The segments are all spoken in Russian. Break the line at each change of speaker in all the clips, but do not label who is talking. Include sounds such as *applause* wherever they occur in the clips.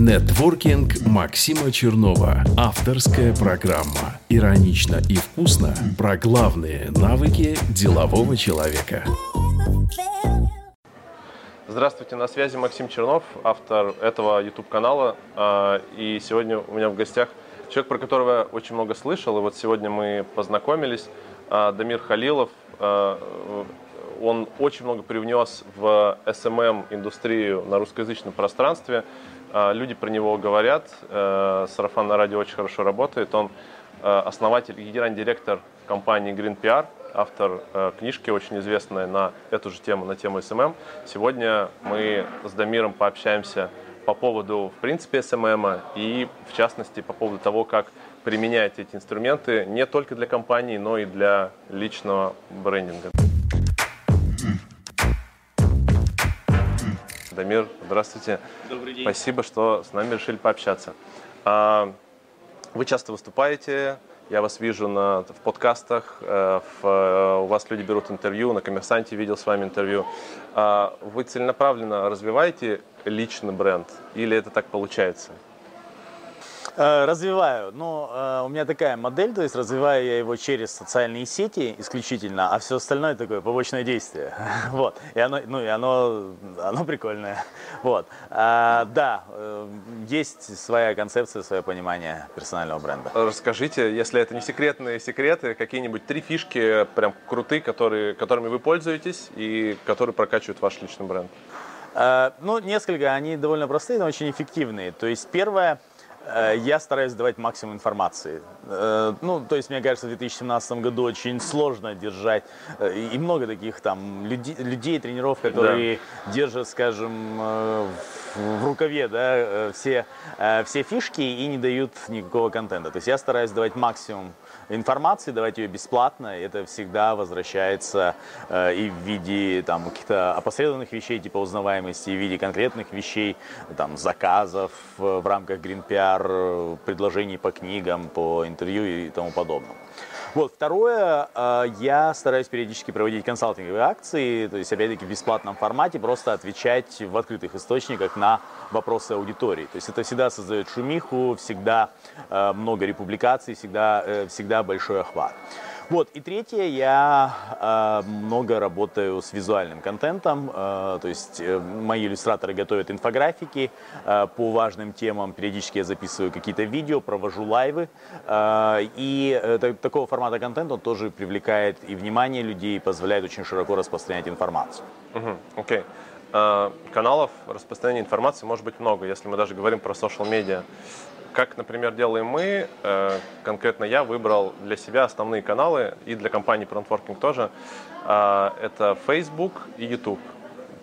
Нетворкинг Максима Чернова. Авторская программа. Иронично и вкусно про главные навыки делового человека.
Здравствуйте, на связи Максим Чернов, автор этого YouTube-канала. А, и сегодня у меня в гостях человек, про которого я очень много слышал. И вот сегодня мы познакомились. А, Дамир Халилов. А, он очень много привнес в SMM-индустрию на русскоязычном пространстве. Люди про него говорят. Сарафанное радио очень хорошо работает. Он основатель и генеральный директор компании Green PR – автор э, книжки, очень известной на эту же тему, на тему SMM. Сегодня мы с Дамиром пообщаемся по поводу, в принципе, SMM и, в частности, по поводу того, как применять эти инструменты не только для компании, но и для личного брендинга. Дамир, здравствуйте.
Добрый день.
Спасибо, что с нами решили пообщаться. А, вы часто выступаете, я вас вижу на, в подкастах, э, в, э, у вас люди берут интервью, на «Коммерсанте» видел с вами интервью. А вы целенаправленно развиваете личный бренд или это так получается?
Э, развиваю. Но э, у меня такая модель, то есть развиваю я его через социальные сети исключительно, а все остальное такое побочное действие. *laughs* вот. И оно, ну, и оно, оно прикольное. вот. А, да, э, есть своя концепция, свое понимание персонального бренда.
Расскажите, если это не секретные секреты, какие-нибудь три фишки прям крутые, которые, которыми вы пользуетесь и которые прокачивают ваш личный бренд.
Ну, несколько, они довольно простые, но очень эффективные. То есть первое, я стараюсь давать максимум информации. Э, ну, то есть, мне кажется, в 2017 году очень сложно держать, э, и много таких там людей, людей тренеров, которые да. держат, скажем, в рукаве, да, все, все фишки и не дают никакого контента. То есть я стараюсь давать максимум информации, давать ее бесплатно, это всегда возвращается э, и в виде там каких-то опосредованных вещей, типа узнаваемости, и в виде конкретных вещей, там, заказов в рамках Green PR, предложений по книгам, по интервью и тому подобное. Вот. Второе, э, я стараюсь периодически проводить консалтинговые акции, то есть, опять-таки, в бесплатном формате, просто отвечать в открытых источниках на вопросы аудитории. То есть это всегда создает шумиху, всегда э, много републикаций, всегда, э, всегда большой охват. Вот, и третье, я э, много работаю с визуальным контентом, э, то есть э, мои иллюстраторы готовят инфографики э, по важным темам, периодически я записываю какие-то видео, провожу лайвы, э, и э, такого формата контента он тоже привлекает и внимание людей, и позволяет очень широко распространять информацию.
Окей. Uh-huh. Okay. Каналов распространения информации может быть много, если мы даже говорим про social медиа. Как, например, делаем мы, э, конкретно я выбрал для себя основные каналы и для компании Frontworking тоже. А, это Facebook и YouTube.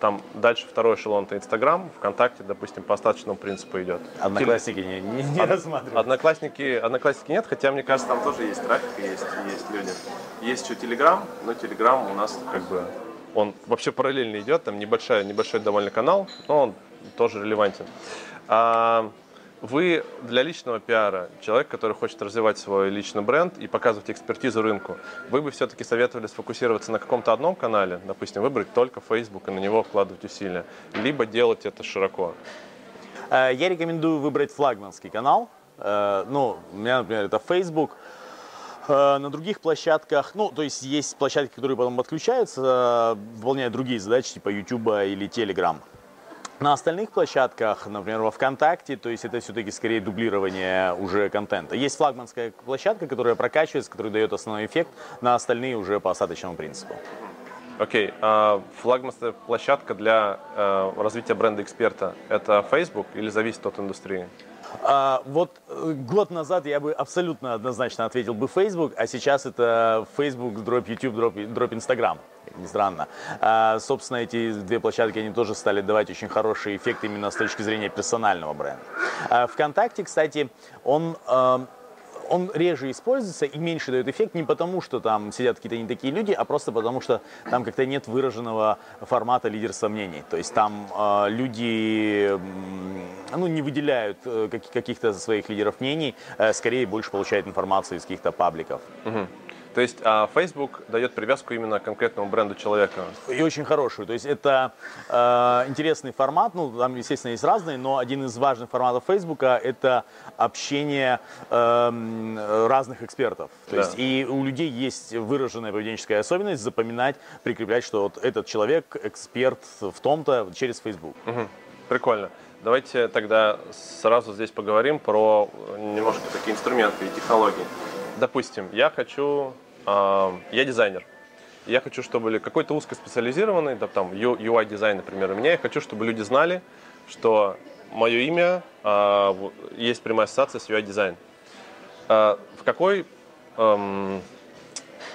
Там дальше второй эшелон это Instagram, ВКонтакте, допустим, по остаточному принципу идет.
Одноклассники не, не, не Од... рассматривают.
Одноклассники, одноклассники нет, хотя мне кажется, там тоже есть трафик, есть, есть люди. Есть еще Telegram, но Telegram у нас как бы он вообще параллельно идет, там небольшой, небольшой довольно канал, но он тоже релевантен. А, вы для личного пиара, человек, который хочет развивать свой личный бренд и показывать экспертизу рынку, вы бы все-таки советовали сфокусироваться на каком-то одном канале, допустим, выбрать только Facebook и на него вкладывать усилия, либо делать это широко?
Э, я рекомендую выбрать флагманский канал. Э, ну, у меня, например, это Facebook. Э, на других площадках, ну, то есть есть площадки, которые потом отключаются, выполняют другие задачи, типа YouTube или Telegram. На остальных площадках, например, во ВКонтакте, то есть это все-таки скорее дублирование уже контента. Есть флагманская площадка, которая прокачивается, которая дает основной эффект, на остальные уже по остаточному принципу.
Окей, okay. а флагманская площадка для э, развития бренда эксперта – это Facebook или зависит от индустрии?
А, вот э, год назад я бы абсолютно однозначно ответил бы Facebook, а сейчас это Facebook, дроп YouTube, дроп, дроп Instagram, не странно. А, собственно, эти две площадки, они тоже стали давать очень хороший эффект именно с точки зрения персонального бренда. А, ВКонтакте, кстати, он а, он реже используется и меньше дает эффект не потому, что там сидят какие-то не такие люди, а просто потому, что там как-то нет выраженного формата лидерства мнений. То есть там э, люди ну, не выделяют э, каких-то своих лидеров мнений, э, скорее больше получают информацию из каких-то пабликов.
Угу. То есть а Facebook дает привязку именно к конкретному бренду человека.
И очень хорошую. То есть это э, интересный формат. Ну, там, естественно, есть разные, но один из важных форматов Facebook это общение э, разных экспертов. То да. есть и у людей есть выраженная поведенческая особенность запоминать, прикреплять, что вот этот человек эксперт в том-то через Facebook.
Угу. Прикольно. Давайте тогда сразу здесь поговорим про немножко такие инструменты и технологии. Допустим, я хочу я дизайнер. Я хочу, чтобы какой-то узкоспециализированный, да, там UI-дизайн, например, у меня, я хочу, чтобы люди знали, что мое имя, а, есть прямая ассоциация с UI-дизайн. А, в какой, эм,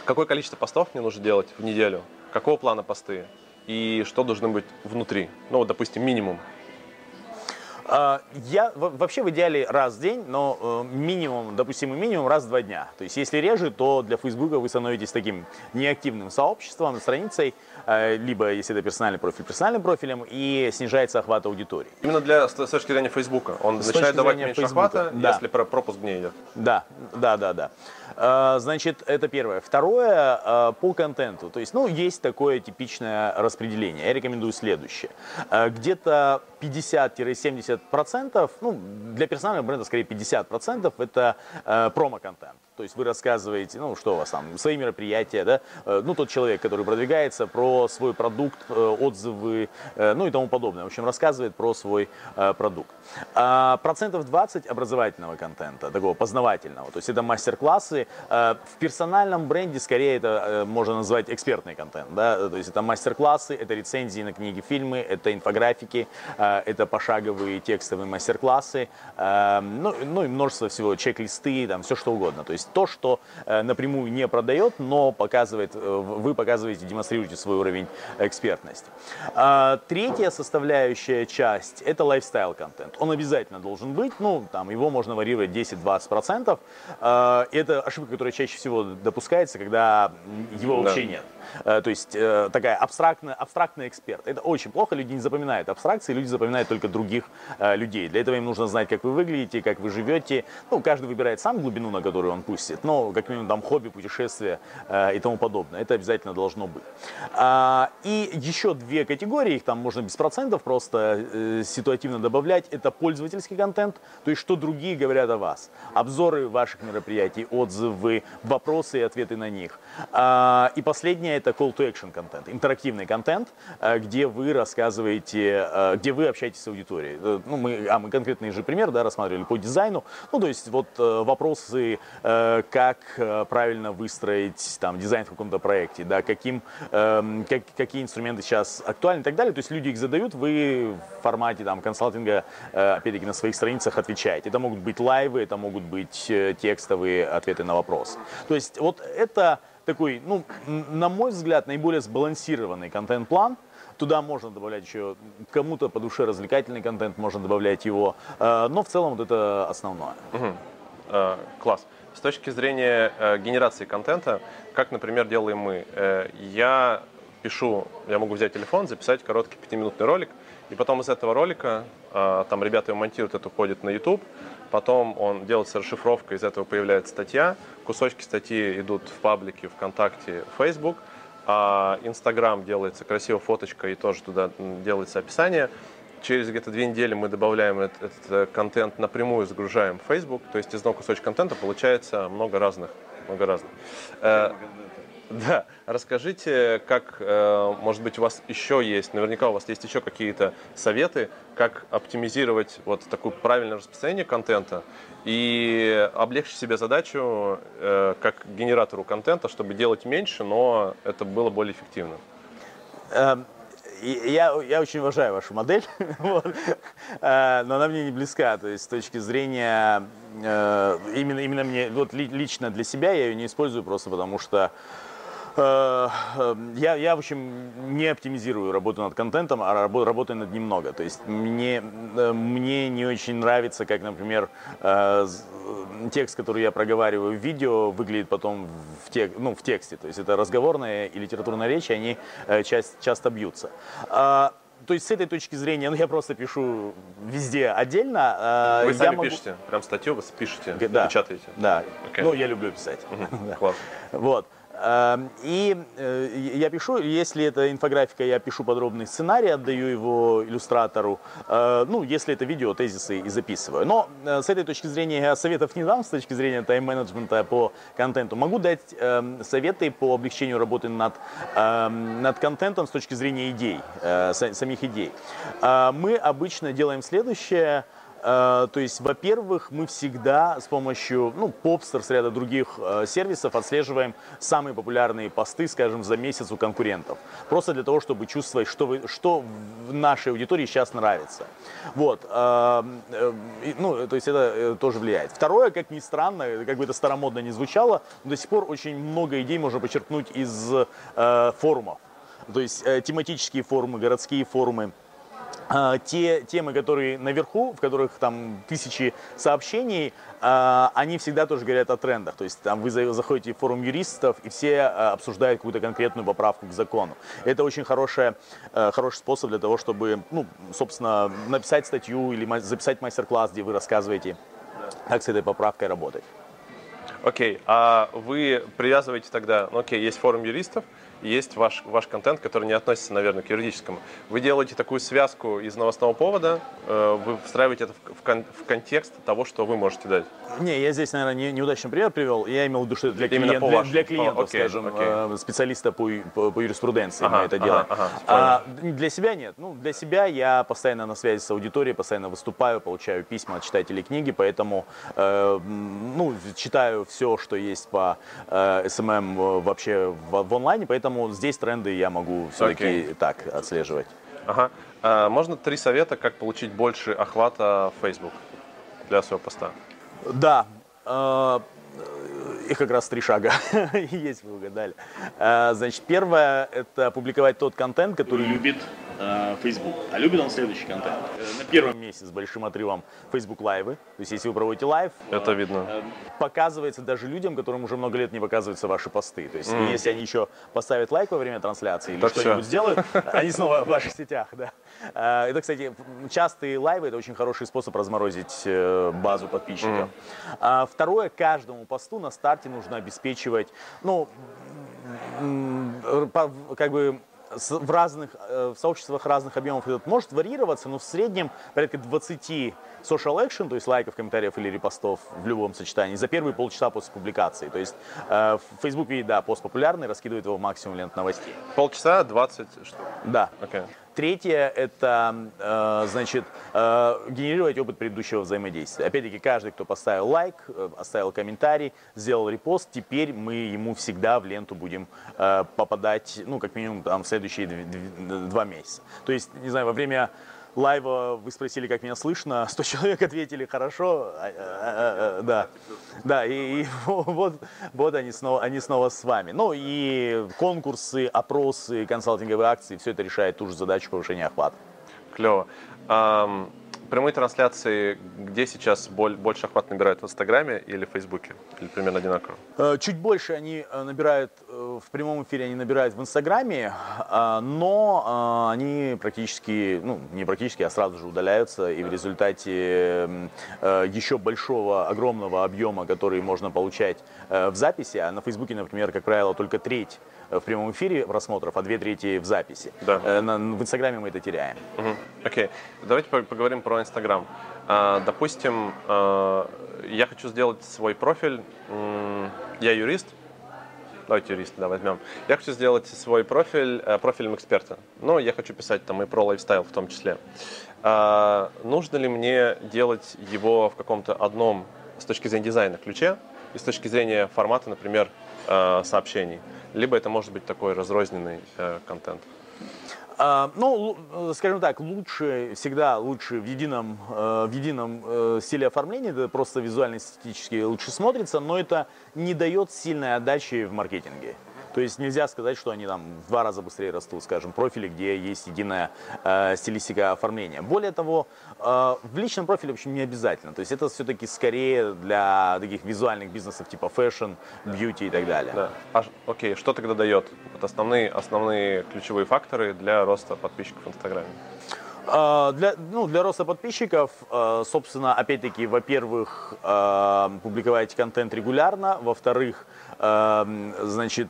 какое количество постов мне нужно делать в неделю? Какого плана посты? И что должно быть внутри? Ну, вот, допустим, минимум.
А, я вообще в идеале раз в день, но э, минимум, допустимый минимум раз в два дня. То есть если реже, то для Фейсбука вы становитесь таким неактивным сообществом, страницей, э, либо если это персональный профиль, персональным профилем, и снижается охват аудитории.
Именно для, с точки зрения Фейсбука. Он с начинает давать меньше Фейсбука, охвата, да. если пропуск не идет.
Да, да, да, да. А, значит, это первое. Второе, а, по контенту. То есть, ну, есть такое типичное распределение. Я рекомендую следующее. Где-то 50-70%, ну, для персонального бренда скорее 50% это э, промо-контент. То есть вы рассказываете, ну, что у вас там, свои мероприятия, да, э, ну, тот человек, который продвигается про свой продукт, э, отзывы, э, ну и тому подобное. В общем, рассказывает про свой продукт. А процентов 20 образовательного контента, такого познавательного. То есть это мастер-классы. В персональном бренде скорее это можно назвать экспертный контент, да, то есть это мастер-классы, это рецензии на книги, фильмы, это инфографики, это пошаговые текстовые мастер-классы, ну, ну и множество всего, чек-листы, там, все что угодно. То есть есть то, что э, напрямую не продает, но показывает, э, вы показываете, демонстрируете свой уровень экспертности. А, третья составляющая часть – это лайфстайл-контент. Он обязательно должен быть, ну, там, его можно варьировать 10-20%. А, это ошибка, которая чаще всего допускается, когда его вообще да. нет. Э, то есть такая абстрактная, абстрактный эксперт. Это очень плохо, люди не запоминают абстракции, люди запоминают только других людей. Для этого им нужно знать, как вы выглядите, как вы живете. Ну, каждый выбирает сам глубину, на которую он пустит, но как минимум там хобби, путешествия э, и тому подобное. Это обязательно должно быть. А, и еще две категории, их там можно без процентов просто э, ситуативно добавлять. Это пользовательский контент, то есть что другие говорят о вас. Обзоры ваших мероприятий, отзывы, вопросы и ответы на них. А, и последнее это call to action контент, интерактивный контент, э, где вы рассказываете, э, где вы общаетесь с аудиторией. Э, ну, мы, а мы конкретный же пример да, рассматривали по дизайну. Ну, то есть вот вопросы как правильно выстроить там, дизайн в каком-то проекте, да, каким, эм, как, какие инструменты сейчас актуальны и так далее. То есть люди их задают, вы в формате там, консалтинга, опять-таки, на своих страницах отвечаете. Это могут быть лайвы, это могут быть текстовые ответы на вопросы. То есть вот это такой, ну, на мой взгляд, наиболее сбалансированный контент-план, Туда можно добавлять еще кому-то по душе развлекательный контент, можно добавлять его. Но в целом вот это основное.
Угу. Класс. С точки зрения э, генерации контента, как, например, делаем мы, э, я пишу, я могу взять телефон, записать короткий пятиминутный ролик, и потом из этого ролика, э, там ребята его монтируют, это уходит на YouTube, потом он делается расшифровка, из этого появляется статья, кусочки статьи идут в паблике, ВКонтакте, Facebook, а Инстаграм делается красивая фоточка и тоже туда делается описание через где-то две недели мы добавляем этот, этот э, контент напрямую, загружаем в Facebook, то есть из одного кусочка контента получается много разных. Много разных. Да, расскажите, как, э, может быть, у вас еще есть, наверняка у вас есть еще какие-то советы, как оптимизировать вот такое правильное распространение контента и облегчить себе задачу э, как генератору контента, чтобы делать меньше, но это было более эффективно.
Эм, я, я очень уважаю вашу модель, *laughs* вот, э, но она мне не близка. То есть с точки зрения именно, именно мне, вот лично для себя я ее не использую просто потому что я, я, в общем, не оптимизирую работу над контентом, а работаю над ним много. То есть мне, э, мне не очень нравится, как, например, э, текст, который я проговариваю в видео, выглядит потом в, тек, ну, в тексте. То есть это разговорная и литературная речь, они часто, часто бьются. А, то есть с этой точки зрения, ну я просто пишу везде отдельно.
Вы
я
сами
могу-
пишете, прям статью вы пишете,
Да.
печатаете.
Да.
Окей.
Ну, я люблю писать. *laughs* Да.
Класс.
Вот. Эм, И э, я пишу, если это инфографика, я пишу подробный сценарий, отдаю его иллюстратору. Э, Ну, если это видео, тезисы и записываю. Но э, с этой точки зрения я советов не дам, с точки зрения тайм-менеджмента по контенту. Могу дать эм, советы по облегчению работы над, эм, над контентом с точки зрения идей, са- самих идей. Мы обычно делаем следующее. Э, То есть, во-первых, мы всегда с помощью ну, Popsters, ряда других э, сервисов отслеживаем самые популярные посты, скажем, за месяц у конкурентов. Просто для того, чтобы чувствовать, что, вы, что в нашей аудитории сейчас нравится. Вот. э, Ну, то есть это тоже влияет. Второе, как ни странно, как бы это старомодно не звучало, до сих пор очень много идей можно почерпнуть из форумов. То есть тематические форумы, городские форумы. А, те темы, которые наверху, в которых там тысячи сообщений, а, они всегда тоже говорят о трендах. То есть там вы за- заходите в форум юристов, и все а, обсуждают какую-то конкретную поправку к закону. Это очень хорошая, хороший способ для того, чтобы, ну, собственно, написать статью или записать мастер-класс, где вы рассказываете, как с этой поправкой работать.
Окей, а вы привязываете тогда, ну окей, есть форум юристов, есть ваш, ваш контент, который не относится, наверное, к юридическому. Вы делаете такую связку из новостного повода, э, вы встраиваете это в, кон- в контекст того, что вы можете дать.
Не, я здесь, наверное, не, неудачный пример привел. Я имел в виду, что для, клиент- для, для клиентов,
О, окей,
скажем,
окей.
э, специалиста по, по, по юриспруденции
Ага,
мы это
ага,
делаем.
ага,
А, для себя нет. Ну, для себя я постоянно на связи с аудиторией, постоянно выступаю, получаю письма от читателей книги, поэтому э, ну, читаю все, что есть по э, SMM э, вообще в, в онлайне, поэтому здесь тренды я могу все-таки
Окей.
так отслеживать.
Ага. А, можно три совета, как получить больше охвата в Facebook для своего поста?
Да, э, их как раз три шага *laughs* есть, вы угадали. Э, Значит, первое – это публиковать тот контент, который любит Facebook. А любит он следующий контент. Э, На первом месте с большим отрывом Facebook live ы. То есть, если вы проводите live,
Это видно.
э, показывается даже людям, которым уже много лет не показываются ваши посты. То есть, если они еще поставят лайк во время трансляции или что-нибудь сделают, *laughs* они снова в ваших сетях, да. Э, Это, кстати, частые live ы – это очень хороший способ разморозить э, базу подписчиков. А Второе, каждому посту на старте нужно обеспечивать, ну, как бы в разных э, в сообществах разных объемов это может варьироваться, но в среднем порядка 20 social action, то есть лайков, комментариев или репостов в любом сочетании за первые полчаса после публикации. То есть э, в Facebook видит, да, пост популярный, раскидывает его в максимум лент новостей.
Полчаса, 20 штук.
Да.
Окей.
Третье – это, э, значит, э, генерировать опыт предыдущего взаимодействия. Опять-таки, каждый, кто поставил лайк, э, оставил комментарий, сделал репост, теперь мы ему всегда в ленту будем попадать, ну, как минимум, там, в следующие дв- дв- два месяца. То есть, не знаю, во время лайва вы спросили, как меня слышно, *laughs* 100 человек ответили хорошо, а, а, а, а, да, да, и, и *laughs* вот, вот они снова, они снова с вами. Ну и конкурсы, опросы, консалтинговые акции, все это решает ту же задачу повышения охвата.
Клево. Прямые трансляции, где сейчас боль- больше охват набирают в Инстаграме или в Фейсбуке? Или примерно одинаково?
Э, Чуть больше они э, набирают э, в прямом эфире, они набирают в Инстаграме, а, но э, они практически, ну не практически, а сразу же удаляются, и в результате еще большого, огромного объема, который можно получать в записи, а на Фейсбуке, например, как правило, только треть в прямом эфире просмотров, а две трети в записи.
Да.
Э, на- В Инстаграме мы это теряем.
Окей. Давайте по- поговорим про Инстаграм. А, Допустим, а, я хочу сделать свой профиль. Я юрист. Давайте юриста да, возьмем. Я хочу сделать свой профиль э, профилем эксперта. Но я хочу писать там и про lifestyle в том числе. А, Нужно ли мне делать его в каком-то одном с точки зрения дизайна ключе и с точки зрения формата, например, э, сообщений? Либо это может быть такой разрозненный э, контент.
А, Ну, э, скажем так, лучше, всегда лучше в едином, э, в едином э, стиле оформления, это просто визуально эстетически лучше смотрится, но это не дает сильной отдачи в маркетинге. То есть нельзя сказать, что они там в два раза быстрее растут, скажем, профили, где есть единая э, стилистика оформления. Более того, э, в личном профиле, в общем, не обязательно. То есть это все-таки скорее для таких визуальных бизнесов типа fashion, beauty и так далее.
Да. А, окей, что тогда дает? Вот основные, основные ключевые факторы для роста подписчиков в Инстаграме.
А, для, ну, для роста подписчиков, а, собственно, опять-таки, во-первых, а, публиковать контент регулярно, во-вторых, значит,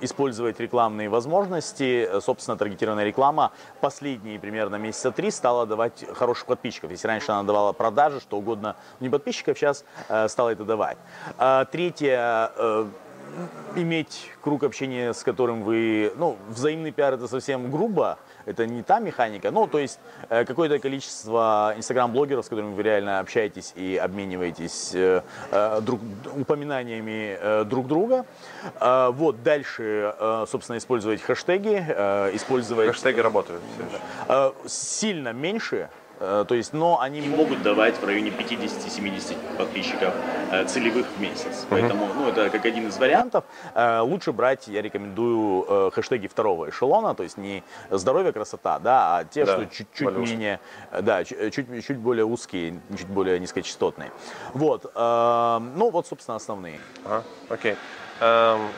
использовать рекламные возможности, собственно, таргетированная реклама последние примерно месяца три стала давать хороших подписчиков. Если раньше она давала продажи, что угодно, не подписчиков, сейчас стала это давать. Третье, иметь круг общения, с которым вы, ну, взаимный пиар это совсем грубо, это не та механика, ну, то есть э, какое-то количество инстаграм-блогеров, с которыми вы реально общаетесь и обмениваетесь э, э, друг, упоминаниями друг друга. Вот, дальше, собственно, использовать хэштеги, использовать...
Хэштеги работают.
Сильно меньше, то есть, но они могут давать в районе 50-70 подписчиков э, целевых в месяц. Поэтому, ну, это как один из вариантов. Э, лучше брать, я рекомендую, хэштеги второго эшелона, то есть не здоровье, красота, да, а те, да, что чуть-чуть менее, да, чуть, чуть более узкие, чуть более низкочастотные. Вот, ну, вот, собственно, основные.
Ага, окей. Um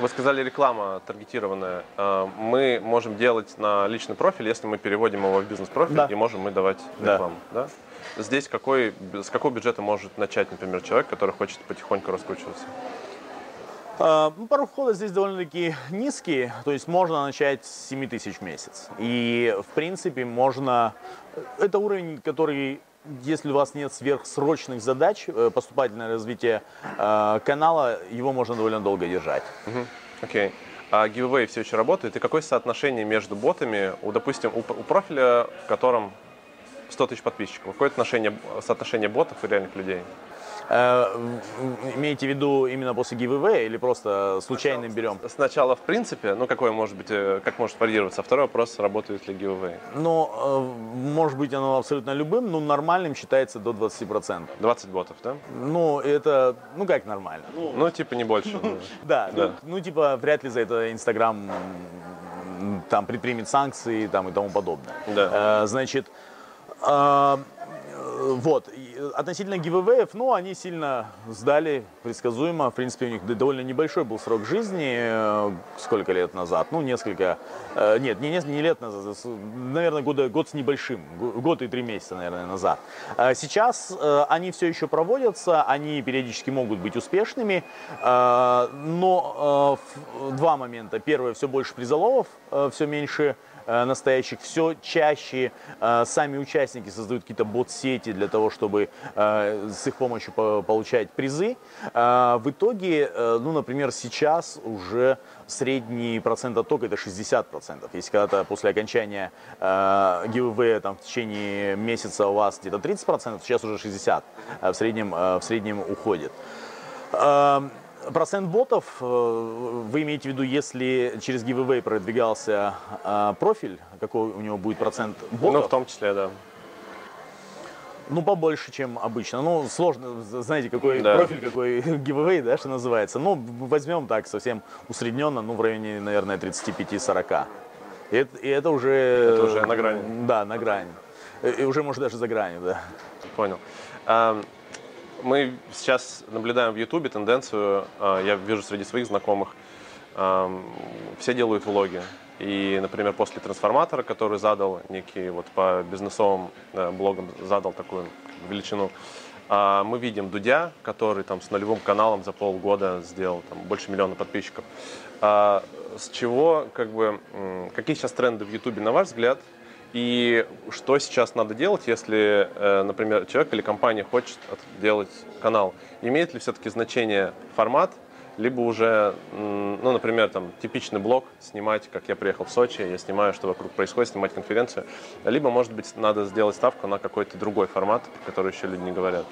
вы сказали реклама таргетированная. А, мы можем делать на личный профиль, если мы переводим его в бизнес-профиль, да. и можем мы давать рекламу. Да. Да? Здесь какой, с какого бюджета может начать, например, человек, который хочет потихоньку раскручиваться?
Uh, ну, порог входа здесь довольно-таки низкий, то есть можно начать с 7 тысяч в месяц. И, в принципе, можно... Это уровень, который если у вас нет сверхсрочных задач, э, поступательное развитие э, канала, его можно довольно долго держать.
Окей. Okay. А giveaway все еще работает? И какое соотношение между ботами, у, допустим, у, у профиля, в котором 100 тысяч подписчиков, какое отношение, соотношение ботов и реальных людей?
Э, имеете в виду именно после giveaway или просто случайно берем?
Сначала, в принципе, ну какое может быть, э, как может варьироваться. второй вопрос, работает ли giveaway?
Ну, э, может быть оно абсолютно любым, но нормальным считается до 20%.
20 ботов, да?
Ну, это, ну как нормально?
Ну, ну типа не больше. *laughs*
Да, ну, ну типа вряд ли за это Инстаграм там предпримет санкции там, и тому подобное. Да. Значит, вот, относительно гивэвэев, ну, они сильно сдали, предсказуемо. В принципе, у них довольно небольшой был срок жизни, э, сколько лет назад? Ну, несколько, э, нет, не, не лет назад, наверное, года, год с небольшим, год и три месяца, наверное, назад. А сейчас э, они все еще проводятся, они периодически могут быть успешными, но два момента. Первое, все больше призоловов, все меньше Э, настоящих, все чаще э, сами участники создают какие-то бот-сети для того, чтобы э, с их помощью получать призы. В итоге, ну, например, сейчас уже средний процент оттока это 60%. Если когда-то после окончания giveaway там, в течение месяца у вас где-то 30%, сейчас уже 60% в среднем, в среднем уходит. Эм, Процент ботов, э, вы имеете в виду, если через giveaway продвигался э, профиль, какой у него будет процент ботов?
Ну, в том числе, да.
Ну, побольше, чем обычно. Ну, сложно, знаете, какой да. профиль, какой *laughs* giveaway, да, что называется. Ну, возьмем так, совсем усредненно, ну, в районе, наверное, 35-40. И это, и это уже...
Это уже на грани.
Да, на грани. И уже, может, даже за гранью, да.
Понял мы сейчас наблюдаем в Ютубе тенденцию, а, я вижу среди своих знакомых, все делают влоги. И, например, после трансформатора, который задал некий вот по бизнесовым э, блогам задал такую величину, а, мы видим Дудя, который там с нулевым каналом за полгода сделал там, больше миллиона подписчиков. А, с чего, как бы, какие сейчас тренды в Ютубе, на ваш взгляд, и что сейчас надо делать, если, э, например, человек или компания хочет делать канал? Имеет ли все-таки значение формат, либо уже, ну, например, там, типичный блог снимать, как я приехал в Сочи, я снимаю, что вокруг происходит, снимать конференцию, либо, может быть, надо сделать ставку на какой-то другой формат, который еще люди не говорят.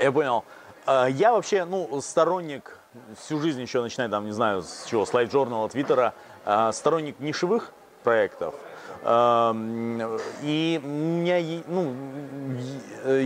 Я понял. А, я вообще, ну, сторонник, всю жизнь еще начиная, там, не знаю, с чего, слайд-журнала, твиттера, сторонник нишевых проектов – и меня, ну,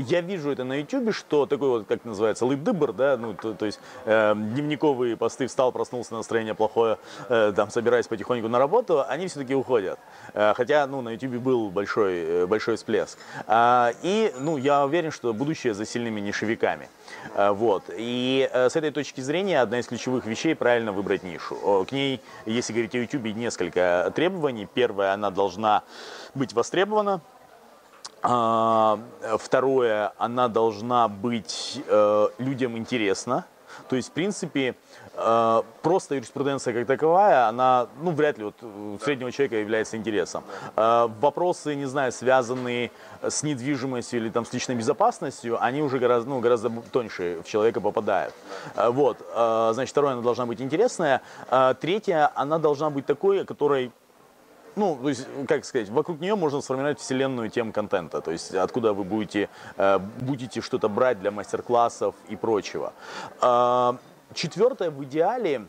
я вижу это на YouTube, что такой вот, как называется, лыбдыбр, да, ну, то, то есть э, дневниковые посты «встал, проснулся, настроение плохое, э, там, собираюсь потихоньку на работу», они все-таки уходят. Э, хотя, ну, на YouTube был большой, э, большой всплеск. Э, и, ну, я уверен, что будущее за сильными нишевиками. Э, вот. И э, с этой точки зрения одна из ключевых вещей правильно выбрать нишу. К ней, если говорить о YouTube, несколько требований. Первое, она должна быть востребована. А, второе, она должна быть э, людям интересна. То есть, в принципе, Э, просто юриспруденция как таковая, она, ну, вряд ли вот у среднего человека является интересом. Э, вопросы, не знаю, связанные с недвижимостью или там с личной безопасностью, они уже гораздо, ну, гораздо тоньше в человека попадают. Вот, значит, второе, она должна быть интересная. Третье, она должна быть такой, которой ну, то есть, как сказать, вокруг нее можно сформировать вселенную тем контента, то есть откуда вы будете, будете что-то брать для мастер-классов и прочего. Четвертое, в идеале,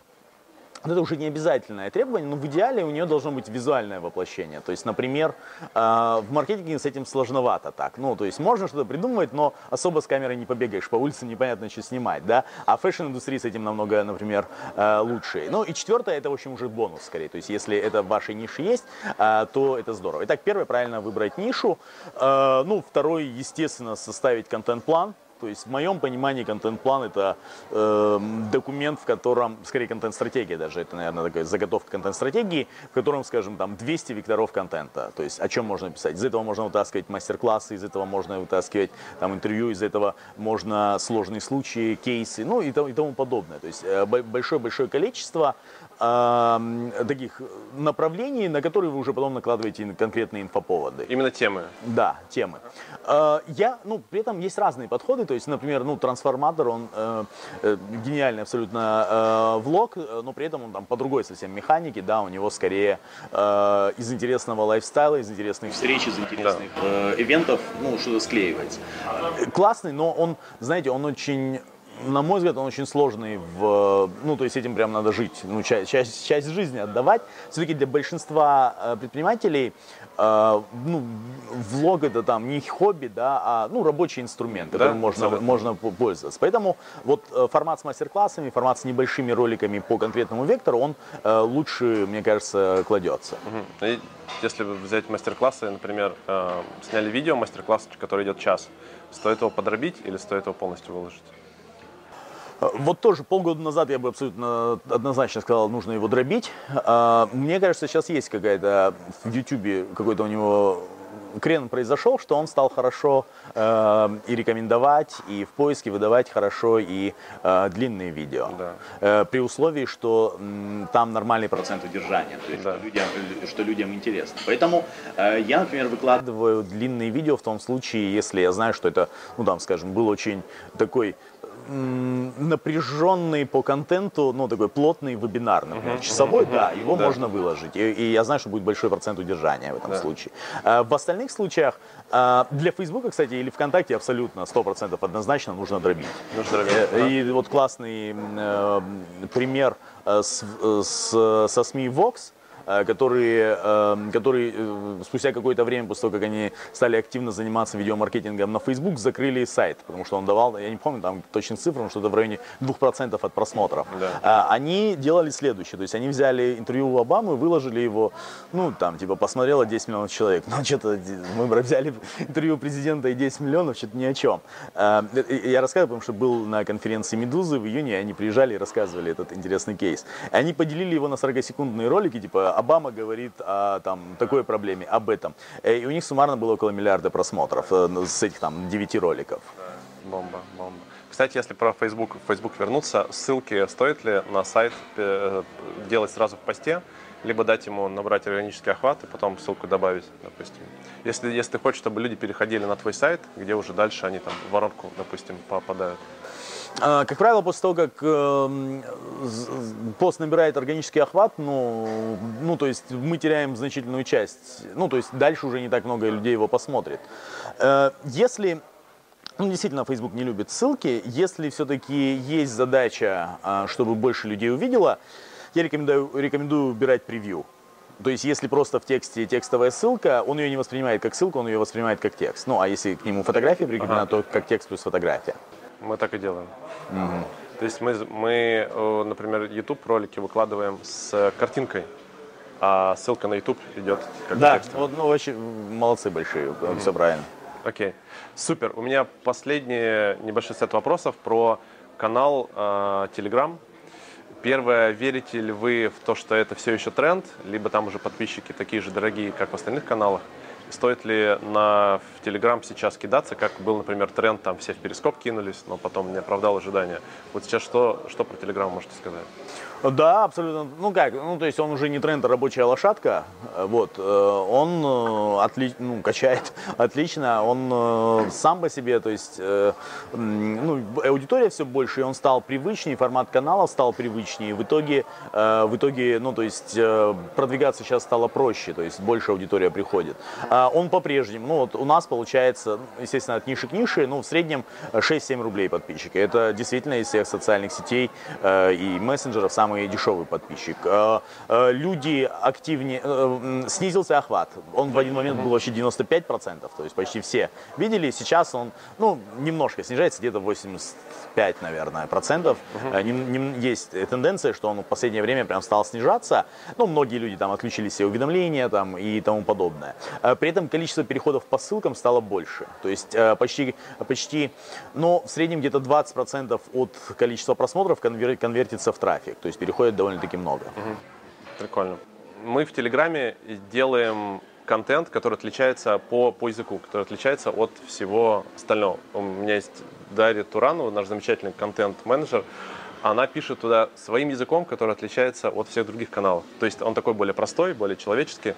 это уже не обязательное требование, но в идеале у нее должно быть визуальное воплощение. То есть, например, э, в маркетинге с этим сложновато так. Ну, то есть можно что-то придумывать, но особо с камерой не побегаешь, по улице непонятно, что снимать, да. А fashion-индустрии с этим намного, например, э, лучше. Ну и четвертое, это, в общем, уже бонус скорее. То есть, если это в вашей нише есть, э, то это здорово. Итак, первое, правильно выбрать нишу. Ну, второй, естественно, составить контент-план то есть в моем понимании контент-план это э, документ, в котором, скорее контент-стратегия даже, это, наверное, такая заготовка контент-стратегии, в котором, скажем, там 200 векторов контента. То есть о чем можно писать? Из этого можно вытаскивать мастер-классы, из этого можно вытаскивать там интервью, из этого можно сложные случаи, кейсы, ну и, и тому подобное. То есть э, большое-большое количество э, таких направлений, на которые вы уже потом накладываете конкретные инфоповоды.
Именно темы?
Да, темы. Э, я, ну, при этом есть разные подходы, то есть, например, ну, трансформатор, он э, э, гениальный абсолютно э, влог, но при этом он там по другой совсем механике, да, у него скорее э, из интересного лайфстайла, из интересных встреч, из интересных да. э, ивентов, ну, что-то склеивать. Классный, но он, знаете, он очень на мой взгляд, он очень сложный в, ну, то есть этим прям надо жить, ну, часть, часть, часть жизни отдавать. Все-таки для большинства э, предпринимателей, э, ну, влог это там не хобби, да, а, ну, рабочий инструмент, которым да? можно, можно пользоваться. Поэтому вот э, формат с мастер-классами, формат с небольшими роликами по конкретному вектору, он э, лучше, мне кажется, кладется.
Угу. И если взять мастер-классы, например, э, сняли видео мастер-класс, который идет час, стоит его подробить или стоит его полностью выложить?
Вот тоже полгода назад я бы абсолютно однозначно сказал, нужно его дробить. А, мне кажется, сейчас есть какая-то в YouTube какой-то у него крен произошел, что он стал хорошо э, и рекомендовать, и в поиске выдавать хорошо и э, длинные видео. Да. Э, при условии, что м, там нормальный процент удержания, то есть да. что, людям, что людям интересно. Поэтому э, я, например, выкладываю длинные видео в том случае, если я знаю, что это, ну там, скажем, был очень такой напряженный по контенту, ну, такой плотный вебинар, например, uh-huh. часовой, uh-huh. да, его да. можно выложить. И, и я знаю, что будет большой процент удержания в этом да. случае. А, в остальных случаях, а, для Фейсбука, кстати, или ВКонтакте абсолютно 100% однозначно нужно дробить. Нужно дробить. Э, да. И вот классный э, пример э, с, с, со СМИ Vox, которые, эм, которые э, спустя какое-то время, после того, как они стали активно заниматься видеомаркетингом на Facebook, закрыли сайт, потому что он давал, я не помню там точных цифр, но что-то в районе 2% от просмотров. Да. А, они делали следующее, то есть они взяли интервью у Обамы, выложили его, ну там типа посмотрело 10 миллионов человек, ну что-то мы взяли интервью президента и 10 миллионов, что-то ни о чем. Э, я рассказываю, потому что был на конференции «Медузы» в июне, они приезжали и рассказывали этот интересный кейс. Они поделили его на 40-секундные ролики, типа Обама говорит о там, такой проблеме, об этом. Э, и у них суммарно было около миллиарда просмотров э, с этих там девяти роликов.
Да, бомба, бомба. Кстати, если про Facebook, Facebook вернуться, ссылки стоит ли на сайт э, делать сразу в посте, либо дать ему набрать органический охват и потом ссылку добавить, допустим. Если, если ты хочешь, чтобы люди переходили на твой сайт, где уже дальше они там в воронку, допустим, попадают.
А, как правило, после того, как э, пост набирает органический охват, ну, ну, то есть мы теряем значительную часть, ну, то есть дальше уже не так много людей его посмотрит. Э, если, ну, действительно, Facebook не любит ссылки, если все-таки есть задача, э, чтобы больше людей увидело, я рекомендую, рекомендую убирать превью. То есть, если просто в тексте текстовая ссылка, он ее не воспринимает как ссылку, он ее воспринимает как текст. Ну, а если к нему фотография прикреплена,
Ага.
то как текст плюс фотография.
Мы так и делаем. То есть мы, мы, э, например, YouTube ролики выкладываем с картинкой, а ссылка на YouTube идет как
Да, вот, ну, очень молодцы большие, все правильно.
Окей, супер. У меня последний небольшой сет вопросов про канал э, Telegram. Первое, верите ли вы в то, что это все еще тренд, либо там уже подписчики такие же дорогие, как в остальных каналах? Стоит ли на в Telegram сейчас кидаться, как был, например, тренд, там все в перископ кинулись, но потом не оправдал ожидания. Вот сейчас что, что про Telegram можете сказать?
Да, абсолютно. Ну как, ну то есть он уже не тренд, а рабочая лошадка. Э, Вот, э, он э, отли, ну, качает *laughs* отлично, он сам по себе, то есть ну, аудитория все больше, и он стал привычнее, формат канала стал привычнее. В итоге, в итоге, ну то есть продвигаться сейчас стало проще, то есть больше аудитория приходит. А он по-прежнему, ну вот у нас получается, ну, естественно, от ниши к нише, ну в среднем э, 6-7 рублей подписчика. Это действительно из всех социальных сетей и мессенджеров самый дешевый подписчик. Э, э, люди активнее, э, снизился охват. Он в один момент был вообще 95%, то есть почти все видели. Сейчас он, ну, немножко снижается, где-то 85, наверное, процентов. Есть тенденция, что он в последнее время прям стал снижаться. Ну, многие люди там отключили все уведомления там и тому подобное. При этом количество переходов по ссылкам стало больше. То есть почти, почти, ну, в среднем где-то 20% от количества просмотров конвер- конвертится в трафик. То есть переходит довольно-таки много.
Прикольно. Мы в Телеграме делаем контент, который отличается по, по языку, который отличается от всего остального. У меня есть Дарья Туранова, наш замечательный контент-менеджер. Она пишет туда своим языком, который отличается от всех других каналов. То есть он такой более простой, более человеческий.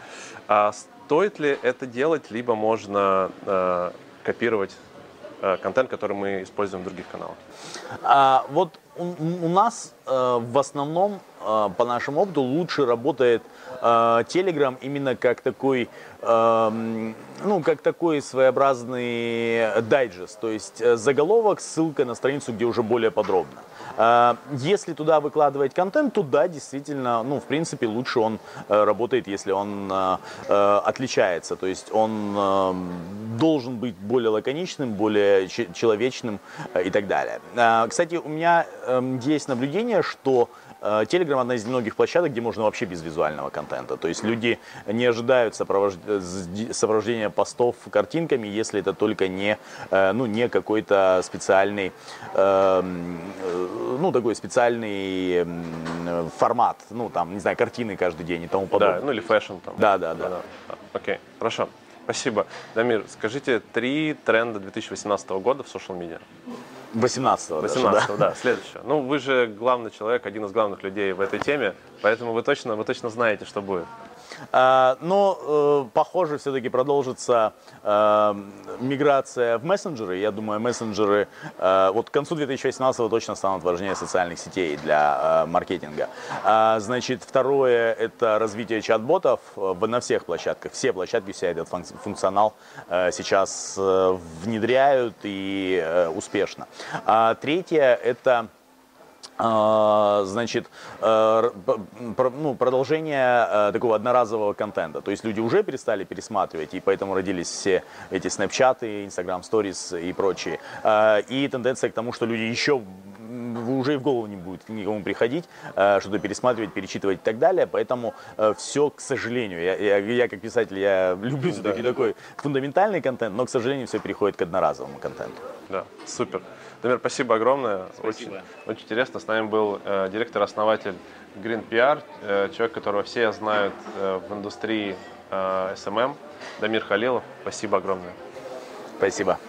А стоит ли это делать, либо можно э, копировать э, контент, который мы используем в других каналах?
А, вот у, у нас э, в основном, э, по нашему опыту, лучше работает э, Telegram именно как такой, э, ну, как такой своеобразный дайджест. То есть э, заголовок, ссылка на страницу, где уже более подробно. Э, Если туда выкладывать контент, то да, действительно, ну, в принципе, лучше он э, работает, если он э, э, отличается. То есть он должен быть более лаконичным, более че- человечным и так далее. Э, Кстати, у меня эм, есть наблюдение, что Telegram одна из немногих площадок, где можно вообще без визуального контента. То есть люди не ожидают сопровож- э, сопровождения постов картинками, если это только не, э, ну, не какой-то специальный, эм, э, ну, такой специальный м, формат, ну, там, не знаю, картины каждый день и тому подобное.
Да, ну или fashion там.
Да, да, да.
А, Окей, хорошо. Спасибо. Дамир, скажите три тренда 2018 года в social media.
18 даже,
18 да. следующее. Ну, вы же главный человек, один из главных людей в этой теме, поэтому вы точно, вы точно знаете, что будет.
А, Но, э, похоже, все-таки продолжится э, миграция в мессенджеры. Я думаю, мессенджеры э, вот к концу 2018 точно станут важнее социальных сетей для маркетинга. А, Значит, второе – это развитие чат-ботов на всех площадках. Все площадки, вся этот функ- функционал сейчас внедряют и успешно. А Третье – это значит, э, ну, продолжение э, такого одноразового контента. То есть люди уже перестали пересматривать, и поэтому родились все эти снэпчаты, Instagram Stories и прочие. Э, И тенденция к тому, что люди еще уже и в голову не будет никому приходить, что-то пересматривать, перечитывать и так далее. Поэтому все, к сожалению, я, я- я как писатель, я *laughs* люблю все-таки такой фундаментальный контент, но, к сожалению, все переходит к одноразовому контенту.
Да, супер. Дамир, спасибо огромное.
Спасибо.
Очень, очень интересно. С нами был э, директор-основатель Green PR, э, человек, которого все знают э, в индустрии э, SMM, Дамир Халилов. Спасибо огромное.
Спасибо.